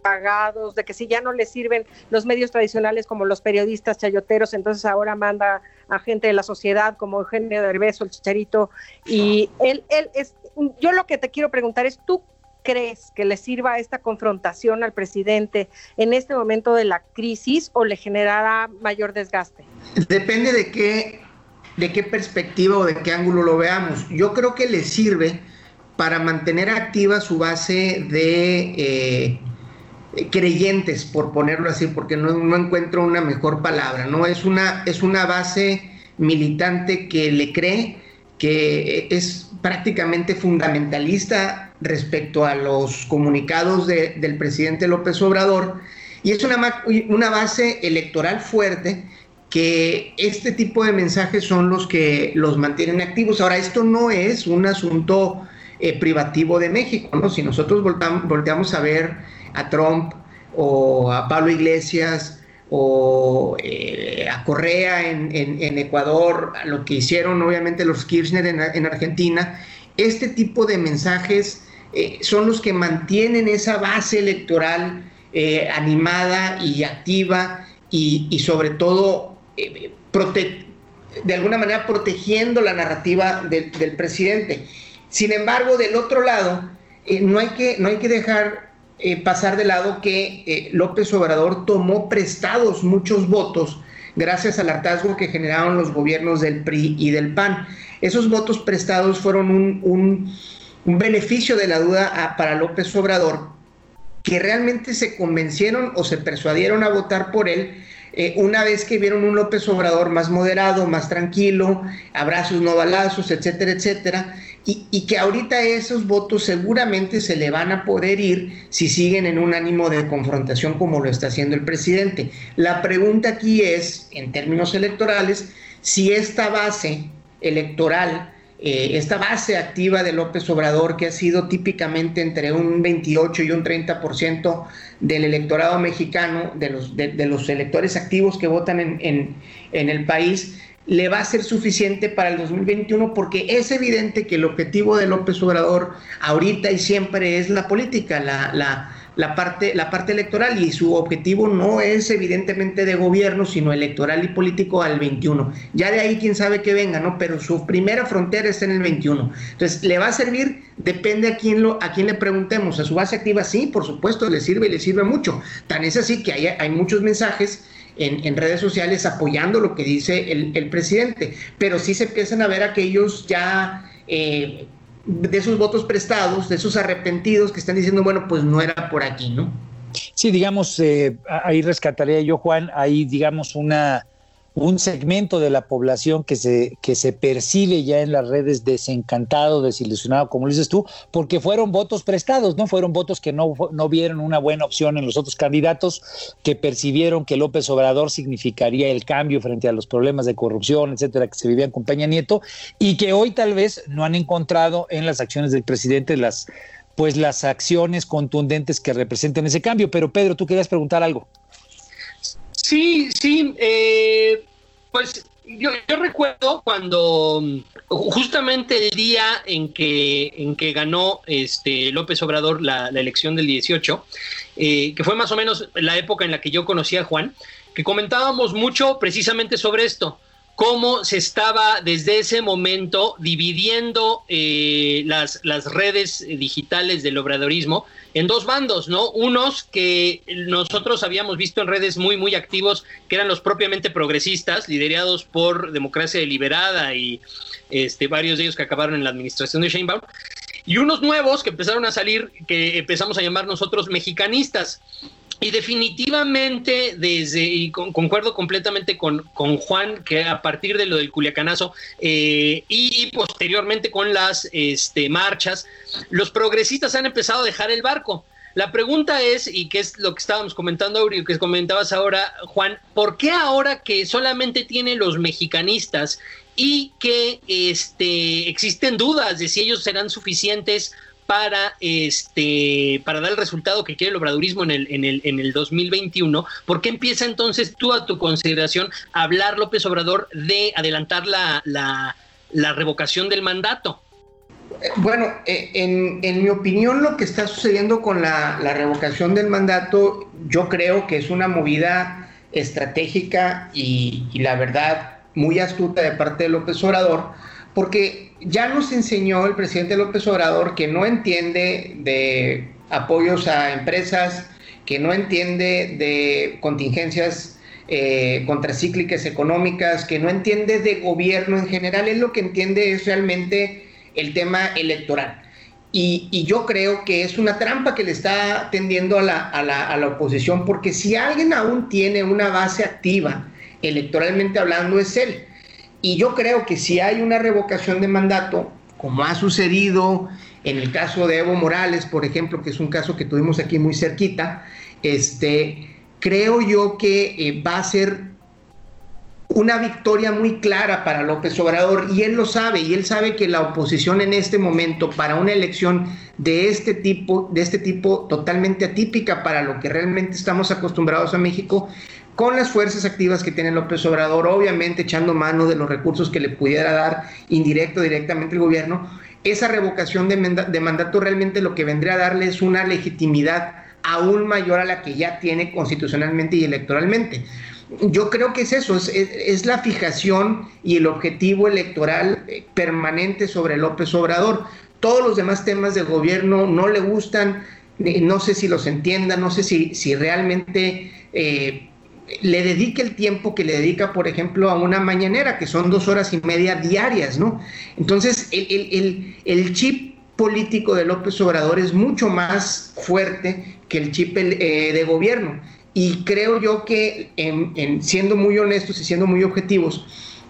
[SPEAKER 3] pagados, de que si ya no le sirven los medios tradicionales como los periodistas chayoteros, entonces ahora manda a gente de la sociedad como Eugenio Derbez el Chicharito. Y él, él es, yo lo que te quiero preguntar es, ¿tú crees que le sirva esta confrontación al presidente en este momento de la crisis o le generará mayor desgaste?
[SPEAKER 6] Depende de qué, de qué perspectiva o de qué ángulo lo veamos. Yo creo que le sirve para mantener activa su base de eh, creyentes, por ponerlo así, porque no, encuentro una mejor palabra, ¿no? Es una, es una base militante que le cree, que es prácticamente fundamentalista respecto a los comunicados del presidente López Obrador, y es una, una base electoral fuerte que este tipo de mensajes son los que los mantienen activos. Ahora, esto no es un asunto eh, privativo de México, ¿no? Si nosotros volteamos a ver a Trump o a Pablo Iglesias o eh, a Correa en, Ecuador, lo que hicieron obviamente los Kirchner en, Argentina, este tipo de mensajes eh, son los que mantienen esa base electoral eh, animada y activa y, sobre todo de alguna manera protegiendo la narrativa del presidente. Sin embargo, del otro lado, no, hay que, no hay que dejar eh, pasar de lado que eh, López Obrador tomó prestados muchos votos gracias al hartazgo que generaron los gobiernos del PRI y del PAN. Esos votos prestados fueron un, beneficio de la duda para López Obrador, que realmente se convencieron o se persuadieron a votar por él eh, una vez que vieron un López Obrador más moderado, más tranquilo, abrazos, no balazos, etcétera, etcétera, y, que ahorita esos votos seguramente se le van a poder ir si siguen en un ánimo de confrontación como lo está haciendo el presidente. La pregunta aquí es, en términos electorales, si esta base electoral, eh, esta base activa de López Obrador, que ha sido típicamente entre un 28 y un 30% del electorado mexicano, de los, de, los electores activos que votan en, en el país, le va a ser suficiente para el 2021 porque es evidente que el objetivo de López Obrador ahorita y siempre es la política, la, la, la, parte, la parte electoral y su objetivo no es evidentemente de gobierno, sino electoral y político al 21. Ya de ahí quién sabe que venga, ¿no? Pero su primera frontera está en el 21. Entonces, ¿le va a servir? Depende a quién, lo, a quién le preguntemos. A su base activa sí, por supuesto, le sirve y le sirve mucho. Tan es así que hay, hay muchos mensajes en, redes sociales apoyando lo que dice el, presidente, pero sí se empiezan a ver aquellos ya eh, de esos votos prestados, de esos arrepentidos que están diciendo, bueno, pues no era por aquí, ¿no?
[SPEAKER 2] Sí, digamos, eh, ahí rescataría yo, Juan, ahí digamos una un segmento de la población que se, que se percibe ya en las redes desencantado, desilusionado, como dices tú, porque fueron votos prestados, ¿no? Fueron votos que no, no vieron una buena opción en los otros candidatos, que percibieron que López Obrador significaría el cambio frente a los problemas de corrupción, etcétera, que se vivían con Peña Nieto, y que hoy tal vez no han encontrado en las acciones del presidente las pues las acciones contundentes que representen ese cambio. Pero Pedro, tú querías preguntar algo.
[SPEAKER 4] Sí, sí, eh, pues yo, recuerdo cuando justamente el día en que, en que ganó este López Obrador la, elección del 18, eh, que fue más o menos la época en la que yo conocí a Juan, que comentábamos mucho precisamente sobre esto cómo se estaba desde ese momento dividiendo eh, las, las redes digitales del obradorismo en dos bandos, ¿no? Unos que nosotros habíamos visto en redes muy, muy activos, que eran los propiamente progresistas, liderados por Democracia Deliberada y este, varios de ellos que acabaron en la administración de Sheinbaum, y unos nuevos que empezaron a salir, que empezamos a llamar nosotros mexicanistas. Y definitivamente, desde, y concuerdo completamente con, con, Juan, que a partir de lo del Culiacanazo eh, y, posteriormente con las este, marchas, los progresistas han empezado a dejar el barco. La pregunta es, y que es lo que estábamos comentando, y que comentabas ahora, Juan, ¿por qué ahora que solamente tiene los mexicanistas y que este, existen dudas de si ellos serán suficientes para este para dar el resultado que quiere el obradurismo en el, en el, en el 2021, ¿por qué empieza entonces tú a tu consideración hablar López Obrador de adelantar la, la, revocación del mandato?
[SPEAKER 6] Bueno, eh, en, en, mi opinión lo que está sucediendo con la, la, revocación del mandato, yo creo que es una movida estratégica y la verdad muy astuta de parte de López Obrador, porque ya nos enseñó el presidente López Obrador que no entiende de apoyos a empresas, que no entiende de contingencias eh, contracíclicas económicas, que no entiende de gobierno en general, él lo que entiende es realmente el tema electoral. Y, yo creo que es una trampa que le está tendiendo a la, a, la, a la oposición, porque si alguien aún tiene una base activa, electoralmente hablando, es él. Y yo creo que si hay una revocación de mandato, como ha sucedido en el caso de Evo Morales, por ejemplo, que es un caso que tuvimos aquí muy cerquita, este, creo yo que eh, va a ser una victoria muy clara para López Obrador. Y él lo sabe y él sabe que la oposición en este momento para una elección de este tipo, de este tipo totalmente atípica para lo que realmente estamos acostumbrados a México, con las fuerzas activas que tiene López Obrador, obviamente echando mano de los recursos que le pudiera dar indirecto directamente el gobierno, esa revocación de, mandato realmente lo que vendría a darle es una legitimidad aún mayor a la que ya tiene constitucionalmente y electoralmente. Yo creo que es eso, es, la fijación y el objetivo electoral eh, permanente sobre López Obrador. Todos los demás temas del gobierno no le gustan, eh, no sé si los entienda, no sé si, si realmente eh, le dedique el tiempo que le dedica, por ejemplo, a una mañanera, que son dos horas y media diarias, ¿no? Entonces, el, chip político de López Obrador es mucho más fuerte que el chip eh, de gobierno. Y creo yo que, en, siendo muy honestos y siendo muy objetivos,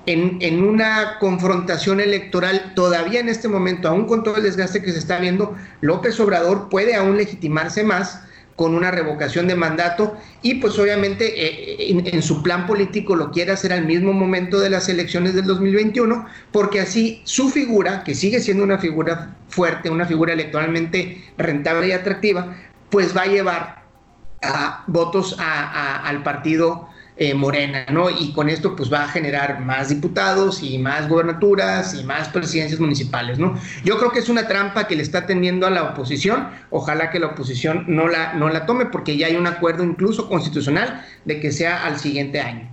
[SPEAKER 6] en, en, una confrontación electoral, todavía en este momento, aún con todo el desgaste que se está viendo, López Obrador puede aún legitimarse más con una revocación de mandato y pues obviamente eh, en, su plan político lo quiere hacer al mismo momento de las elecciones del 2021, porque así su figura, que sigue siendo una figura fuerte, una figura electoralmente rentable y atractiva, pues va a llevar a votos al partido eh, Morena, ¿no? Y con esto pues va a generar más diputados y más gobernaturas y más presidencias municipales, ¿no? Yo creo que es una trampa que le está tendiendo a la oposición, ojalá que la oposición no la, no la tome porque ya hay un acuerdo incluso constitucional de que sea al siguiente año.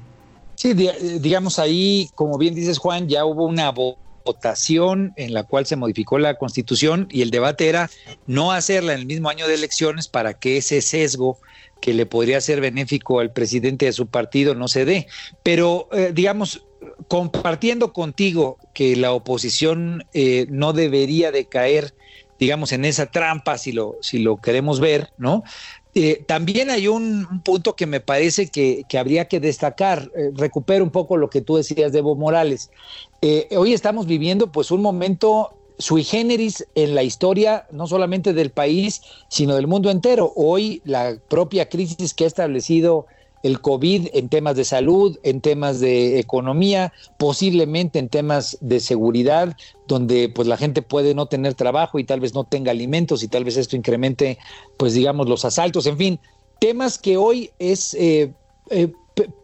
[SPEAKER 2] Sí, digamos ahí, como bien dices Juan, ya hubo una votación en la cual se modificó la constitución y el debate era no hacerla en el mismo año de elecciones para que ese sesgo que le podría ser benéfico al presidente de su partido no se dé. Pero, eh, digamos, compartiendo contigo que la oposición eh, no debería de caer, digamos, en esa trampa, si lo, si lo queremos ver, ¿no? Eh, también hay un, punto que me parece que, que habría que destacar. recupero un poco lo que tú decías de Evo Morales. hoy estamos viviendo pues un momento sui generis en la historia no solamente del país, sino del mundo entero. Hoy la propia crisis que ha establecido el COVID en temas de salud, en temas de economía, posiblemente en temas de seguridad, donde pues la gente puede no tener trabajo y tal vez no tenga alimentos y tal vez esto incremente pues digamos los asaltos, en fin, temas que hoy es eh, eh,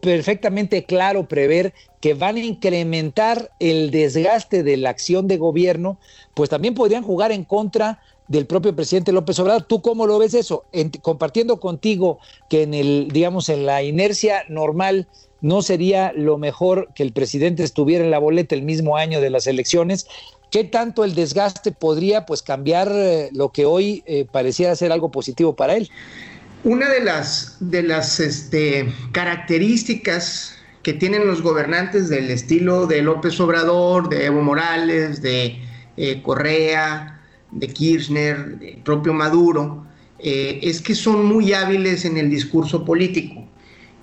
[SPEAKER 2] perfectamente claro prever que van a incrementar el desgaste de la acción de gobierno, pues también podrían jugar en contra del propio presidente López Obrador. ¿Tú cómo lo ves eso? compartiendo contigo que en el, digamos, en la inercia normal no sería lo mejor que el presidente estuviera en la boleta el mismo año de las elecciones. ¿Qué tanto el desgaste podría pues cambiar eh, lo que hoy eh, pareciera ser algo positivo para él?
[SPEAKER 6] Una de las, de este, características que tienen los gobernantes del estilo de López Obrador, de Evo Morales, de eh, Correa, de Kirchner, del propio Maduro, eh, es que son muy hábiles en el discurso político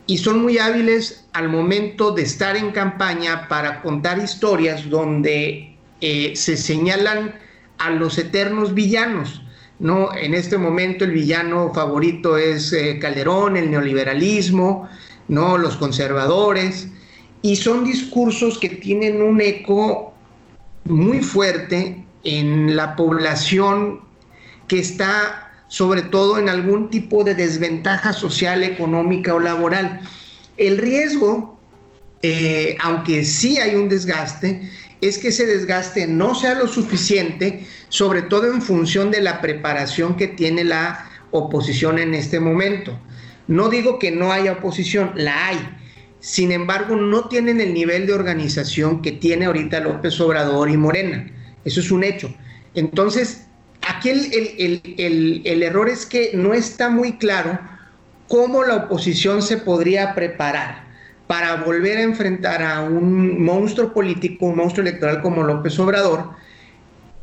[SPEAKER 6] y son muy hábiles al momento de estar en campaña para contar historias donde eh, se señalan a los eternos villanos ¿no? En este momento el villano favorito es eh, Calderón, el neoliberalismo, ¿no? Los conservadores, y son discursos que tienen un eco muy fuerte en la población que está sobre todo en algún tipo de desventaja social, económica o laboral. El riesgo, eh, aunque sí hay un desgaste, es que ese desgaste no sea lo suficiente, sobre todo en función de la preparación que tiene la oposición en este momento. No digo que no haya oposición, la hay, sin embargo no tienen el nivel de organización que tiene ahorita López Obrador y Morena. Eso es un hecho. Entonces, aquí el, el error es que no está muy claro cómo la oposición se podría preparar para volver a enfrentar a un monstruo político, un monstruo electoral como López Obrador,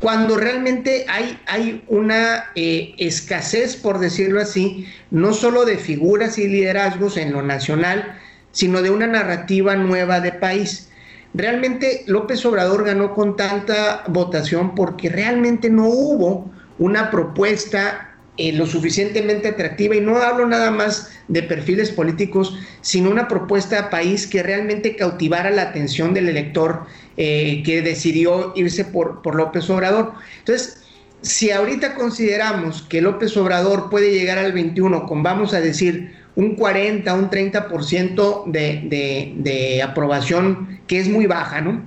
[SPEAKER 6] cuando realmente hay, hay una eh, escasez, por decirlo así, no solo de figuras y liderazgos en lo nacional, sino de una narrativa nueva de país. Realmente López Obrador ganó con tanta votación porque realmente no hubo una propuesta eh, lo suficientemente atractiva y no hablo nada más de perfiles políticos, sino una propuesta de país que realmente cautivara la atención del elector eh, que decidió irse por, por López Obrador. Entonces, si ahorita consideramos que López Obrador puede llegar al 21 con, vamos a decir, un 40, un 30% de, de, de aprobación, que es muy baja, ¿no?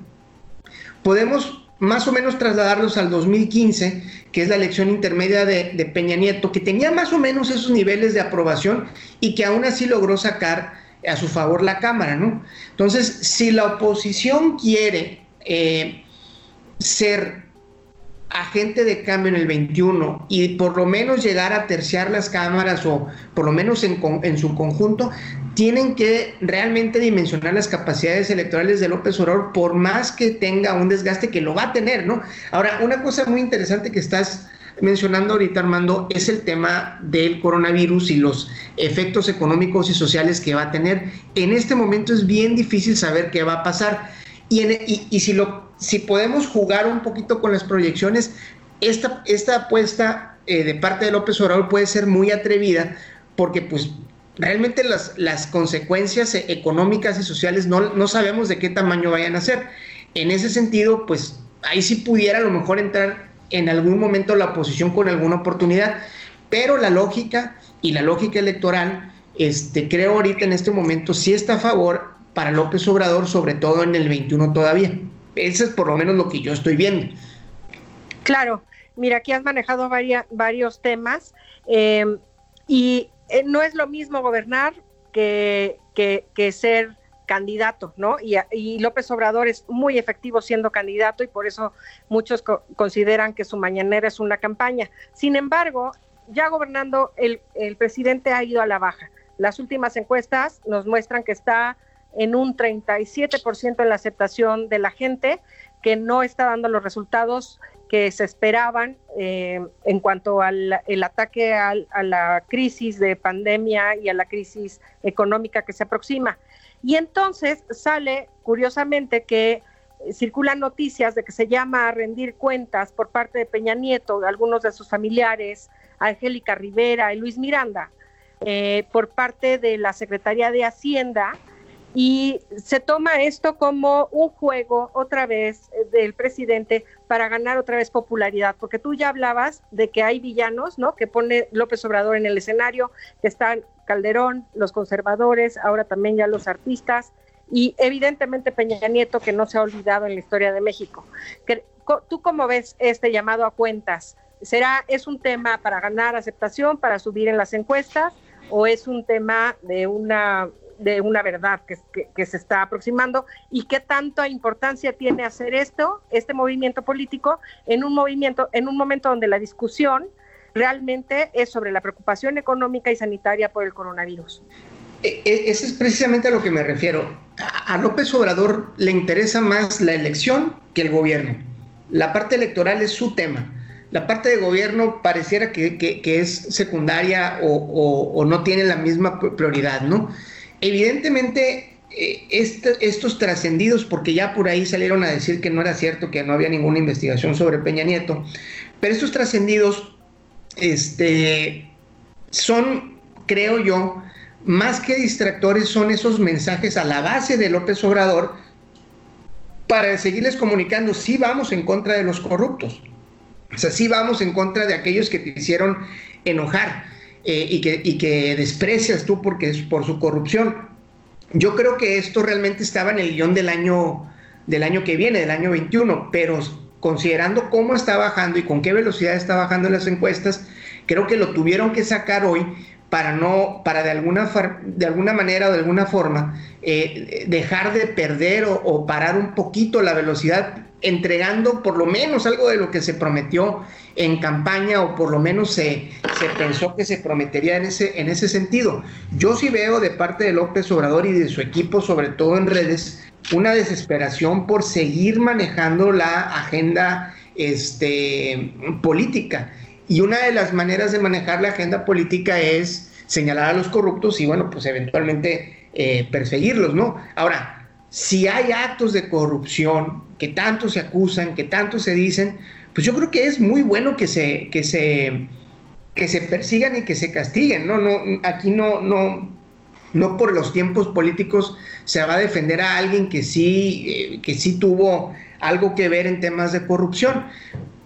[SPEAKER 6] Podemos más o menos trasladarlos al 2015, que es la elección intermedia de, Peña Nieto, que tenía más o menos esos niveles de aprobación y que aún así logró sacar a su favor la Cámara, ¿no? Entonces, si la oposición quiere eh, ser agente de cambio en el 21 y por lo menos llegar a terciar las cámaras o por lo menos en, en su conjunto, tienen que realmente dimensionar las capacidades electorales de López Obrador por más que tenga un desgaste que lo va a tener, ¿no? Ahora, una cosa muy interesante que estás mencionando ahorita, Armando, es el tema del coronavirus y los efectos económicos y sociales que va a tener. En este momento es bien difícil saber qué va a pasar. Y, y, si, lo, si podemos jugar un poquito con las proyecciones, esta, esta apuesta eh, de parte de López Obrador puede ser muy atrevida porque pues realmente las, las consecuencias económicas y sociales no, no sabemos de qué tamaño vayan a ser. En ese sentido, pues ahí sí pudiera a lo mejor entrar en algún momento la oposición con alguna oportunidad, pero la lógica y la lógica electoral, este, creo ahorita en este momento sí está a favor para López Obrador, sobre todo en el 21 todavía. Eso es por lo menos lo que yo estoy viendo.
[SPEAKER 3] Claro, mira, aquí has manejado varios temas eh, y eh, no es lo mismo gobernar que, que, ser candidato, ¿no? Y, López Obrador es muy efectivo siendo candidato y por eso muchos consideran que su mañanera es una campaña. Sin embargo, ya gobernando, el, el presidente ha ido a la baja. Las últimas encuestas nos muestran que está en un 37% en la aceptación de la gente, que no está dando los resultados que se esperaban eh, en cuanto al el ataque a la crisis de pandemia y a la crisis económica que se aproxima. Y entonces sale, curiosamente, que circulan noticias de que se llama a rendir cuentas por parte de Peña Nieto, algunos de sus familiares, Angélica Rivera y Luis Miranda, eh, por parte de la Secretaría de Hacienda, y se toma esto como un juego otra vez eh, del presidente para ganar otra vez popularidad, porque tú ya hablabas de que hay villanos, ¿no? Que pone López Obrador en el escenario, que están Calderón, los conservadores, ahora también ya los artistas y evidentemente Peña Nieto que no se ha olvidado en la historia de México. ¿Tú cómo ves este llamado a cuentas? ¿Será es un tema para ganar aceptación, para subir en las encuestas o es un tema de una de una verdad que, se está aproximando y qué tanta importancia tiene hacer esto, este movimiento político, en un movimiento, en un momento donde la discusión realmente es sobre la preocupación económica y sanitaria por el coronavirus.
[SPEAKER 6] E, e, ese es precisamente a lo que me refiero. A López Obrador le interesa más la elección que el gobierno. La parte electoral es su tema. La parte de gobierno pareciera que, es secundaria o, o, no tiene la misma prioridad, ¿no? Evidentemente, eh, estos trascendidos, porque ya por ahí salieron a decir que no era cierto, que no había ninguna investigación sobre Peña Nieto, pero estos trascendidos este, son, creo yo, más que distractores, son esos mensajes a la base de López Obrador para seguirles comunicando, sí vamos en contra de los corruptos, o sea, sí vamos en contra de aquellos que te hicieron enojar. Eh, y, que, y que desprecias tú porque es por su corrupción. Yo creo que esto realmente estaba en el guion del año, del año que viene, del año 21, pero considerando cómo está bajando y con qué velocidad está bajando las encuestas, creo que lo tuvieron que sacar hoy para no, para de alguna, de alguna manera o de alguna forma eh, dejar de perder o, parar un poquito la velocidad, entregando por lo menos algo de lo que se prometió en campaña o por lo menos se, se pensó que se prometería en ese, en ese sentido. Yo sí veo de parte de López Obrador y de su equipo, sobre todo en redes, una desesperación por seguir manejando la agenda este, política. Y una de las maneras de manejar la agenda política es señalar a los corruptos y, bueno, pues eventualmente eh, perseguirlos, ¿no? Ahora, si hay actos de corrupción que tanto se acusan, que tanto se dicen, pues yo creo que es muy bueno que se, que se, que se persigan y que se castiguen, ¿no? no aquí no, no, no por los tiempos políticos se va a defender a alguien que sí, eh, que sí tuvo algo que ver en temas de corrupción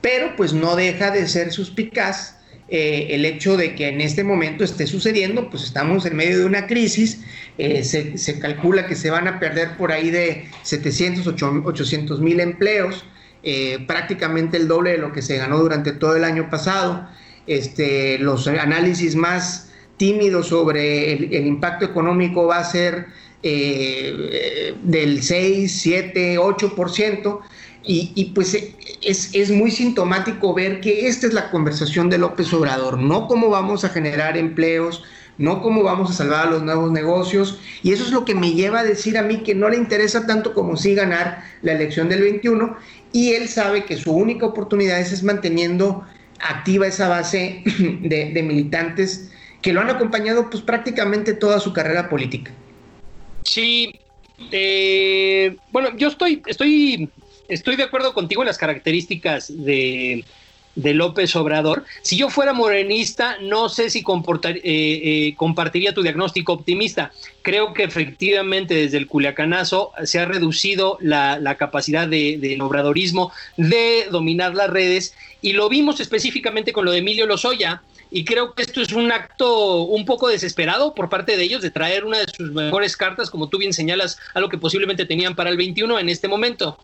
[SPEAKER 6] pero pues no deja de ser suspicaz eh, el hecho de que en este momento esté sucediendo, pues estamos en medio de una crisis, eh, se, calcula que se van a perder por ahí de 700, 800 mil empleos, eh, prácticamente el doble de lo que se ganó durante todo el año pasado. Este, los análisis más tímidos sobre el, impacto económico va a ser del 6, 7, 8%. Y, pues es, muy sintomático ver que esta es la conversación de López Obrador, no cómo vamos a generar empleos, no cómo vamos a salvar a los nuevos negocios. Y eso es lo que me lleva a decir a mí que no le interesa tanto como sí ganar la elección del 21. Y él sabe que su única oportunidad es, manteniendo activa esa base de, militantes que lo han acompañado pues prácticamente toda su carrera política.
[SPEAKER 4] Sí, eh, bueno, yo estoy, estoy estoy de acuerdo contigo en las características de, López Obrador. Si yo fuera morenista, no sé si eh, eh, compartiría tu diagnóstico optimista. Creo que efectivamente desde el culiacanazo se ha reducido la, capacidad del obradorismo de dominar las redes y lo vimos específicamente con lo de Emilio Lozoya. Y creo que esto es un acto un poco desesperado por parte de ellos de traer una de sus mejores cartas, como tú bien señalas, a lo que posiblemente tenían para el 21 en este momento.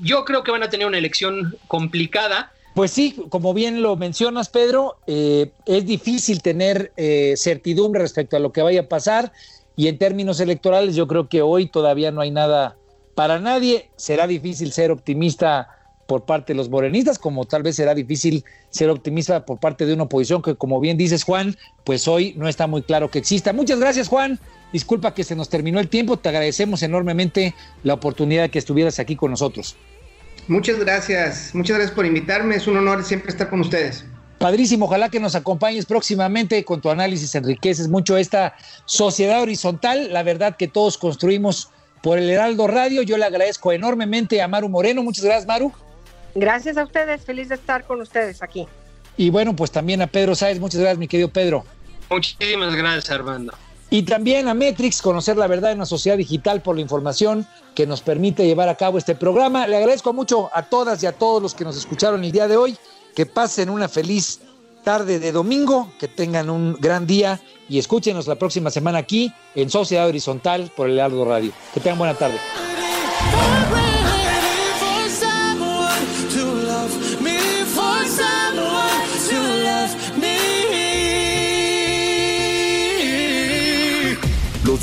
[SPEAKER 4] Yo creo que van a tener una elección complicada.
[SPEAKER 2] Pues sí, como bien lo mencionas, Pedro, eh, es difícil tener eh, certidumbre respecto a lo que vaya a pasar y en términos electorales yo creo que hoy todavía no hay nada para nadie. Será difícil ser optimista por parte de los morenistas, como tal vez será difícil ser optimista por parte de una oposición que, como bien dices, Juan, pues hoy no está muy claro que exista. Muchas gracias, Juan. Disculpa que se nos terminó el tiempo. Te agradecemos enormemente la oportunidad de que estuvieras aquí con nosotros.
[SPEAKER 6] Muchas gracias. Muchas gracias por invitarme. Es un honor siempre estar con ustedes.
[SPEAKER 2] Padrísimo, ojalá que nos acompañes próximamente con tu análisis, enriqueces mucho esta sociedad horizontal, la verdad que todos construimos por el Heraldo Radio. Yo le agradezco enormemente a Maru Moreno. Muchas gracias, Maru.
[SPEAKER 3] Gracias a ustedes, feliz de estar con ustedes aquí.
[SPEAKER 2] Y bueno, pues también a Pedro Sáez, muchas gracias, mi querido Pedro.
[SPEAKER 4] Muchísimas gracias, Armando.
[SPEAKER 2] Y también a Metrix, conocer la verdad en la sociedad digital por la información que nos permite llevar a cabo este programa. Le agradezco mucho a todas y a todos los que nos escucharon el día de hoy. Que pasen una feliz tarde de domingo, que tengan un gran día y escúchenos la próxima semana aquí en Sociedad Horizontal por el Aldo Radio. Que tengan buena tarde.